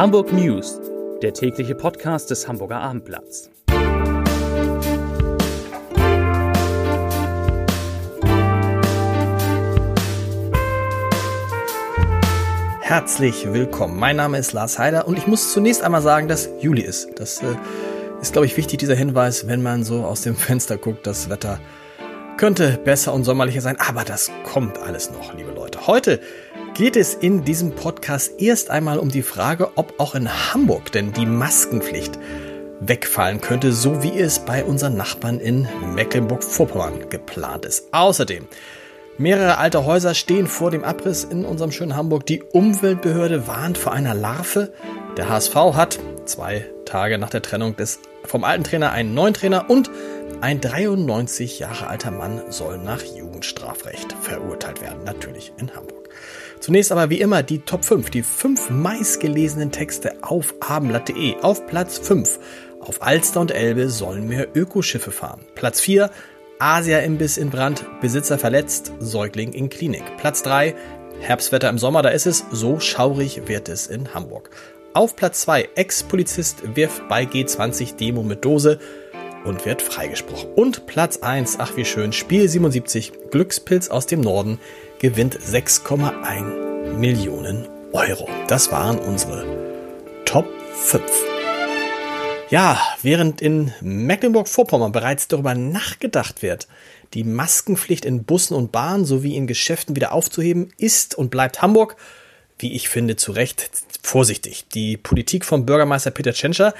Hamburg News, der tägliche Podcast des Hamburger Abendblatts. Herzlich willkommen. Mein Name ist Lars Heider und ich muss zunächst einmal sagen, dass Juli ist. Das äh, ist, glaube ich, wichtig, dieser Hinweis, wenn man so aus dem Fenster guckt, das Wetter könnte besser und sommerlicher sein, aber das kommt alles noch, liebe Leute. Heute geht es in diesem Podcast erst einmal um die Frage, ob auch in Hamburg denn die Maskenpflicht wegfallen könnte, so wie es bei unseren Nachbarn in Mecklenburg-Vorpommern geplant ist. Außerdem Mehrere alte Häuser stehen vor dem Abriss in unserem schönen Hamburg. Die Umweltbehörde warnt vor einer Larve. Der HSV hat zwei Tage nach der Trennung des vom alten Trainer einen neuen Trainer und ein 93 Jahre alter Mann soll nach Jugendstrafrecht verurteilt werden, natürlich in Hamburg. Zunächst aber wie immer die Top 5, die fünf meistgelesenen Texte auf abendblatt.de. Auf Platz 5 auf Alster und Elbe sollen mehr Ökoschiffe fahren. Platz 4 Asia-Imbiss in Brand, Besitzer verletzt, Säugling in Klinik. Platz 3 Herbstwetter im Sommer, da ist es, so schaurig wird es in Hamburg. Auf Platz 2 Ex-Polizist wirft bei G20-Demo mit Dose und wird freigesprochen. Und Platz 1, ach wie schön, Spiel 77, Glückspilz aus dem Norden, gewinnt 6,1 Millionen Euro. Das waren unsere Top 5. Ja, während in Mecklenburg-Vorpommern bereits darüber nachgedacht wird, die Maskenpflicht in Bussen und Bahnen sowie in Geschäften wieder aufzuheben, ist und bleibt Hamburg, wie ich finde, zu Recht vorsichtig. Die Politik von Bürgermeister Peter Tschentscher,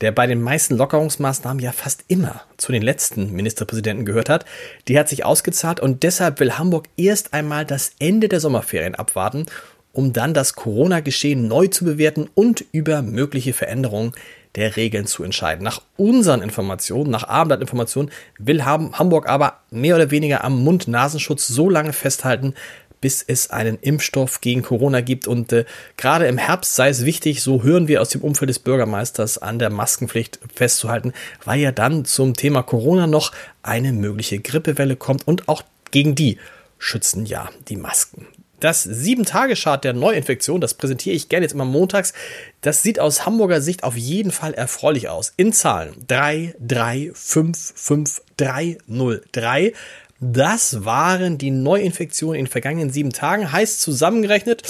der bei den meisten Lockerungsmaßnahmen ja fast immer zu den letzten Ministerpräsidenten gehört hat, die hat sich ausgezahlt und deshalb will Hamburg erst einmal das Ende der Sommerferien abwarten, um dann das Corona-Geschehen neu zu bewerten und über mögliche Veränderungen der Regeln zu entscheiden. Nach unseren Informationen, nach Abendblattinformationen, will Hamburg aber mehr oder weniger am Mund-Nasenschutz so lange festhalten, bis es einen Impfstoff gegen Corona gibt. Und äh, gerade im Herbst sei es wichtig, so hören wir aus dem Umfeld des Bürgermeisters, an der Maskenpflicht festzuhalten, weil ja dann zum Thema Corona noch eine mögliche Grippewelle kommt und auch gegen die schützen ja die Masken. Das 7-Tage-Chart der Neuinfektion, das präsentiere ich gerne jetzt immer montags, das sieht aus Hamburger Sicht auf jeden Fall erfreulich aus. In Zahlen 3, 3, 5, 5, 3, 0, 3. Das waren die Neuinfektionen in den vergangenen sieben Tagen. Heißt zusammengerechnet,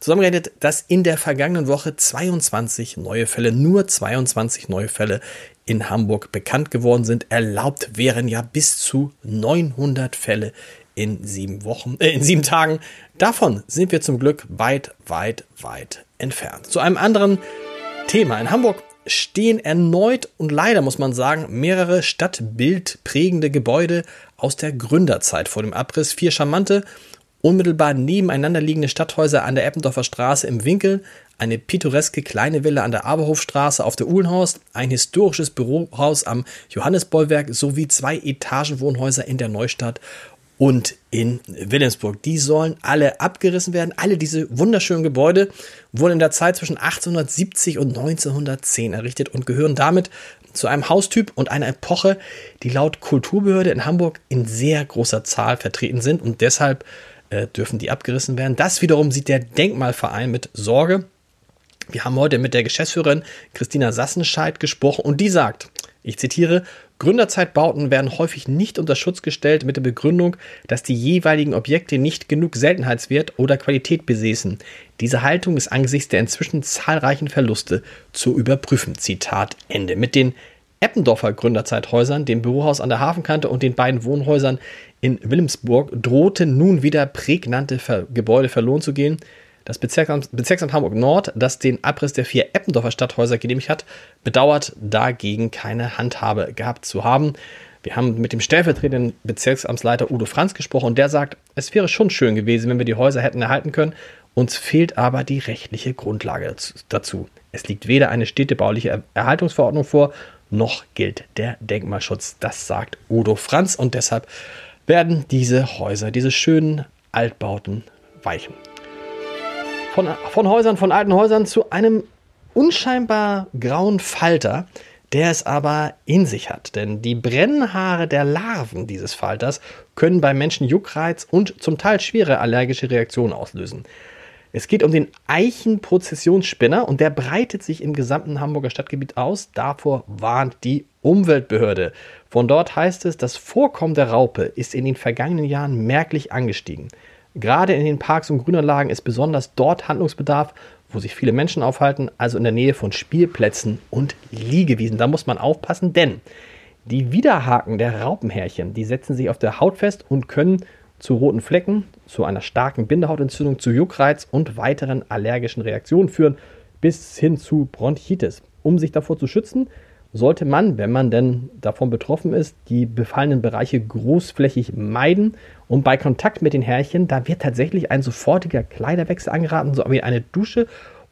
zusammengerechnet, dass in der vergangenen Woche 22 neue Fälle, nur 22 neue Fälle in Hamburg bekannt geworden sind. Erlaubt wären ja bis zu 900 Fälle in sieben Wochen, äh, in sieben Tagen. Davon sind wir zum Glück weit, weit, weit entfernt. Zu einem anderen Thema. In Hamburg stehen erneut und leider muss man sagen, mehrere stadtbildprägende Gebäude aus der Gründerzeit vor dem Abriss. Vier charmante, unmittelbar nebeneinander liegende Stadthäuser an der Eppendorfer Straße im Winkel, eine pittoreske kleine Villa an der Aberhofstraße auf der Uhlenhorst, ein historisches Bürohaus am Johannesbollwerk sowie zwei Etagenwohnhäuser in der Neustadt und in Wilhelmsburg. Die sollen alle abgerissen werden. Alle diese wunderschönen Gebäude wurden in der Zeit zwischen 1870 und 1910 errichtet und gehören damit zu einem Haustyp und einer Epoche, die laut Kulturbehörde in Hamburg in sehr großer Zahl vertreten sind und deshalb äh, dürfen die abgerissen werden. Das wiederum sieht der Denkmalverein mit Sorge. Wir haben heute mit der Geschäftsführerin Christina Sassenscheid gesprochen und die sagt, ich zitiere, Gründerzeitbauten werden häufig nicht unter Schutz gestellt mit der Begründung, dass die jeweiligen Objekte nicht genug Seltenheitswert oder Qualität besäßen. Diese Haltung ist angesichts der inzwischen zahlreichen Verluste zu überprüfen. Zitat Ende. Mit den Eppendorfer Gründerzeithäusern, dem Bürohaus an der Hafenkante und den beiden Wohnhäusern in Wilhelmsburg drohten nun wieder prägnante Gebäude verloren zu gehen. Das Bezirksamt, Bezirksamt Hamburg Nord, das den Abriss der vier Eppendorfer Stadthäuser genehmigt hat, bedauert dagegen keine Handhabe gehabt zu haben. Wir haben mit dem stellvertretenden Bezirksamtsleiter Udo Franz gesprochen und der sagt, es wäre schon schön gewesen, wenn wir die Häuser hätten erhalten können. Uns fehlt aber die rechtliche Grundlage dazu. Es liegt weder eine städtebauliche Erhaltungsverordnung vor, noch gilt der Denkmalschutz. Das sagt Udo Franz und deshalb werden diese Häuser, diese schönen Altbauten weichen von, von Häusern, von alten Häusern zu einem unscheinbar grauen Falter, der es aber in sich hat. Denn die Brennhaare der Larven dieses Falters können bei Menschen Juckreiz und zum Teil schwere allergische Reaktionen auslösen. Es geht um den Eichenprozessionsspinner und der breitet sich im gesamten Hamburger Stadtgebiet aus. Davor warnt die Umweltbehörde. Von dort heißt es, das Vorkommen der Raupe ist in den vergangenen Jahren merklich angestiegen. Gerade in den Parks und Grünanlagen ist besonders dort Handlungsbedarf, wo sich viele Menschen aufhalten, also in der Nähe von Spielplätzen und Liegewiesen. Da muss man aufpassen, denn die Widerhaken der Raupenhärchen, die setzen sich auf der Haut fest und können zu roten Flecken, zu einer starken Bindehautentzündung, zu Juckreiz und weiteren allergischen Reaktionen führen, bis hin zu Bronchitis. Um sich davor zu schützen, sollte man, wenn man denn davon betroffen ist, die befallenen Bereiche großflächig meiden. Und bei Kontakt mit den Härchen, da wird tatsächlich ein sofortiger Kleiderwechsel angeraten, so wie eine Dusche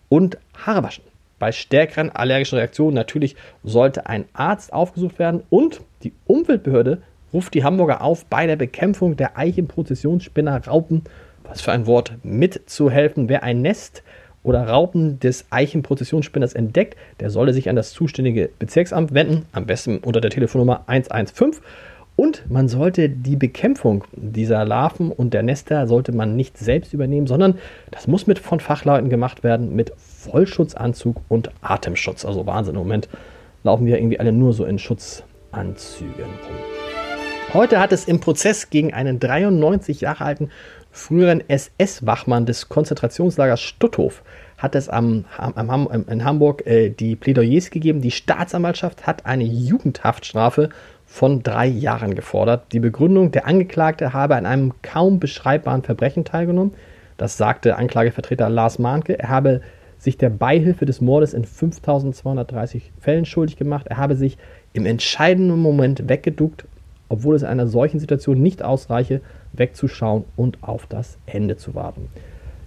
und Haare waschen. Bei stärkeren allergischen Reaktionen natürlich sollte ein Arzt aufgesucht werden und die Umweltbehörde ruft die Hamburger auf, bei der Bekämpfung der Eichenprozessionsspinner Raupen, was für ein Wort, mitzuhelfen. Wer ein Nest oder Raupen des Eichenprozessionsspinners entdeckt, der solle sich an das zuständige Bezirksamt wenden, am besten unter der Telefonnummer 115. Und man sollte die Bekämpfung dieser Larven und der Nester sollte man nicht selbst übernehmen, sondern das muss mit von Fachleuten gemacht werden mit Vollschutzanzug und Atemschutz. Also Wahnsinn, im Moment laufen wir irgendwie alle nur so in Schutzanzügen rum. Heute hat es im Prozess gegen einen 93 Jahre alten früheren SS-Wachmann des Konzentrationslagers Stutthof hat es am, am, am, in Hamburg äh, die Plädoyers gegeben. Die Staatsanwaltschaft hat eine Jugendhaftstrafe von drei Jahren gefordert. Die Begründung, der Angeklagte habe an einem kaum beschreibbaren Verbrechen teilgenommen. Das sagte Anklagevertreter Lars Mahnke. Er habe sich der Beihilfe des Mordes in 5230 Fällen schuldig gemacht. Er habe sich im entscheidenden Moment weggeduckt, obwohl es in einer solchen Situation nicht ausreiche, wegzuschauen und auf das Ende zu warten.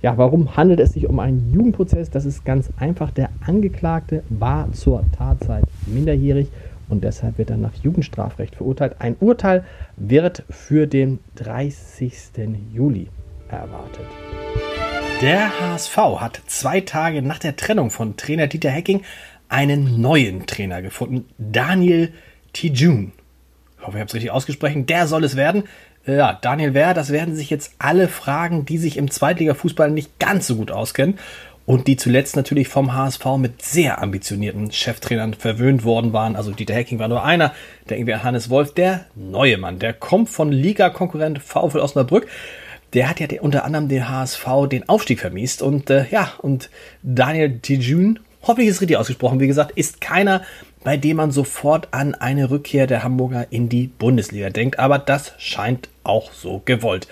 Ja, warum handelt es sich um einen Jugendprozess? Das ist ganz einfach. Der Angeklagte war zur Tatzeit minderjährig und deshalb wird er nach Jugendstrafrecht verurteilt. Ein Urteil wird für den 30. Juli erwartet. Der HSV hat zwei Tage nach der Trennung von Trainer Dieter Hecking einen neuen Trainer gefunden, Daniel Tijun. Ich hoffe, ich habe es richtig ausgesprochen. Der soll es werden. Ja, Daniel Wehr, das werden sich jetzt alle fragen, die sich im Zweitliga-Fußball nicht ganz so gut auskennen und die zuletzt natürlich vom HSV mit sehr ambitionierten Cheftrainern verwöhnt worden waren. Also Dieter Hecking war nur einer, der irgendwie Hannes Wolf, der neue Mann, der kommt von Liga-Konkurrent VfL Osnabrück. Der hat ja unter anderem den HSV den Aufstieg vermiest und äh, ja, und Daniel Tijun, hoffentlich ist es richtig ausgesprochen, wie gesagt, ist keiner, bei dem man sofort an eine Rückkehr der Hamburger in die Bundesliga denkt. Aber das scheint auch so gewollt.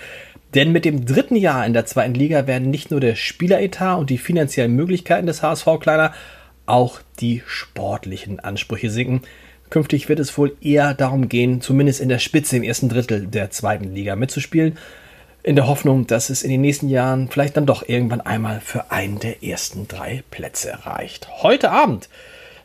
Denn mit dem dritten Jahr in der zweiten Liga werden nicht nur der Spieleretat und die finanziellen Möglichkeiten des HSV kleiner, auch die sportlichen Ansprüche sinken. Künftig wird es wohl eher darum gehen, zumindest in der Spitze im ersten Drittel der zweiten Liga mitzuspielen, in der Hoffnung, dass es in den nächsten Jahren vielleicht dann doch irgendwann einmal für einen der ersten drei Plätze reicht. Heute Abend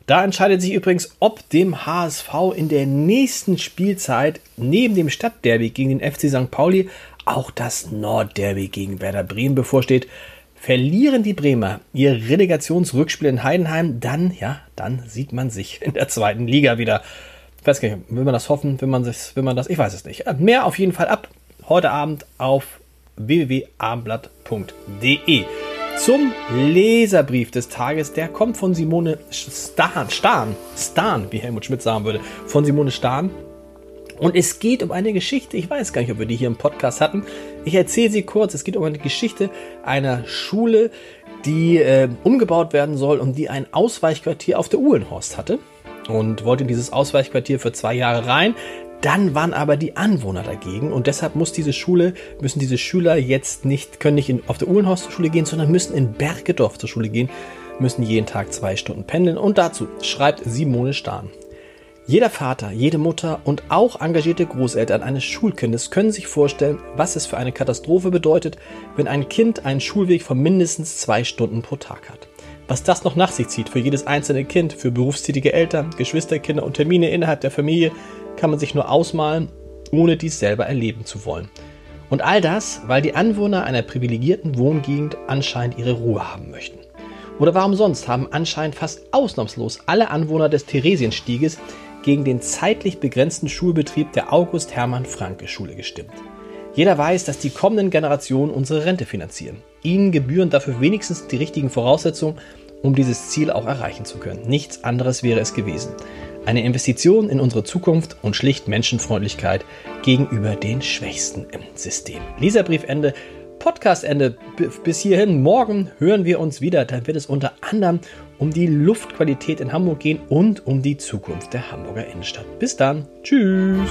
da entscheidet sich übrigens, ob dem HSV in der nächsten Spielzeit neben dem Stadtderby gegen den FC St. Pauli auch das Nordderby gegen Werder Bremen bevorsteht. Verlieren die Bremer ihr Relegationsrückspiel in Heidenheim, dann, ja, dann sieht man sich in der zweiten Liga wieder. Ich weiß gar nicht, will man das hoffen, will man das, will man das, ich weiß es nicht. Mehr auf jeden Fall ab heute Abend auf www.abendblatt.de zum Leserbrief des Tages. Der kommt von Simone Stahn, Stahn, Stahn, wie Helmut Schmidt sagen würde, von Simone Stahn. Und es geht um eine Geschichte, ich weiß gar nicht, ob wir die hier im Podcast hatten. Ich erzähle sie kurz. Es geht um eine Geschichte einer Schule, die äh, umgebaut werden soll und die ein Ausweichquartier auf der Uhlenhorst hatte. Und wollte in dieses Ausweichquartier für zwei Jahre rein. Dann waren aber die Anwohner dagegen und deshalb muss diese Schule, müssen diese Schüler jetzt nicht, können nicht in, auf der Uhlenhorst zur Schule gehen, sondern müssen in Bergedorf zur Schule gehen, müssen jeden Tag zwei Stunden pendeln und dazu schreibt Simone Stahn. Jeder Vater, jede Mutter und auch engagierte Großeltern eines Schulkindes können sich vorstellen, was es für eine Katastrophe bedeutet, wenn ein Kind einen Schulweg von mindestens zwei Stunden pro Tag hat. Was das noch nach sich zieht für jedes einzelne Kind, für berufstätige Eltern, Geschwisterkinder und Termine innerhalb der Familie, kann man sich nur ausmalen, ohne dies selber erleben zu wollen. Und all das, weil die Anwohner einer privilegierten Wohngegend anscheinend ihre Ruhe haben möchten. Oder warum sonst haben anscheinend fast ausnahmslos alle Anwohner des Theresienstieges gegen den zeitlich begrenzten Schulbetrieb der August Hermann Franke Schule gestimmt. Jeder weiß, dass die kommenden Generationen unsere Rente finanzieren. Ihnen gebühren dafür wenigstens die richtigen Voraussetzungen, um dieses Ziel auch erreichen zu können. Nichts anderes wäre es gewesen. Eine Investition in unsere Zukunft und schlicht Menschenfreundlichkeit gegenüber den Schwächsten im System. Leserbriefende, Podcastende. Bis hierhin, morgen hören wir uns wieder. Dann wird es unter anderem um die Luftqualität in Hamburg gehen und um die Zukunft der Hamburger Innenstadt. Bis dann. Tschüss.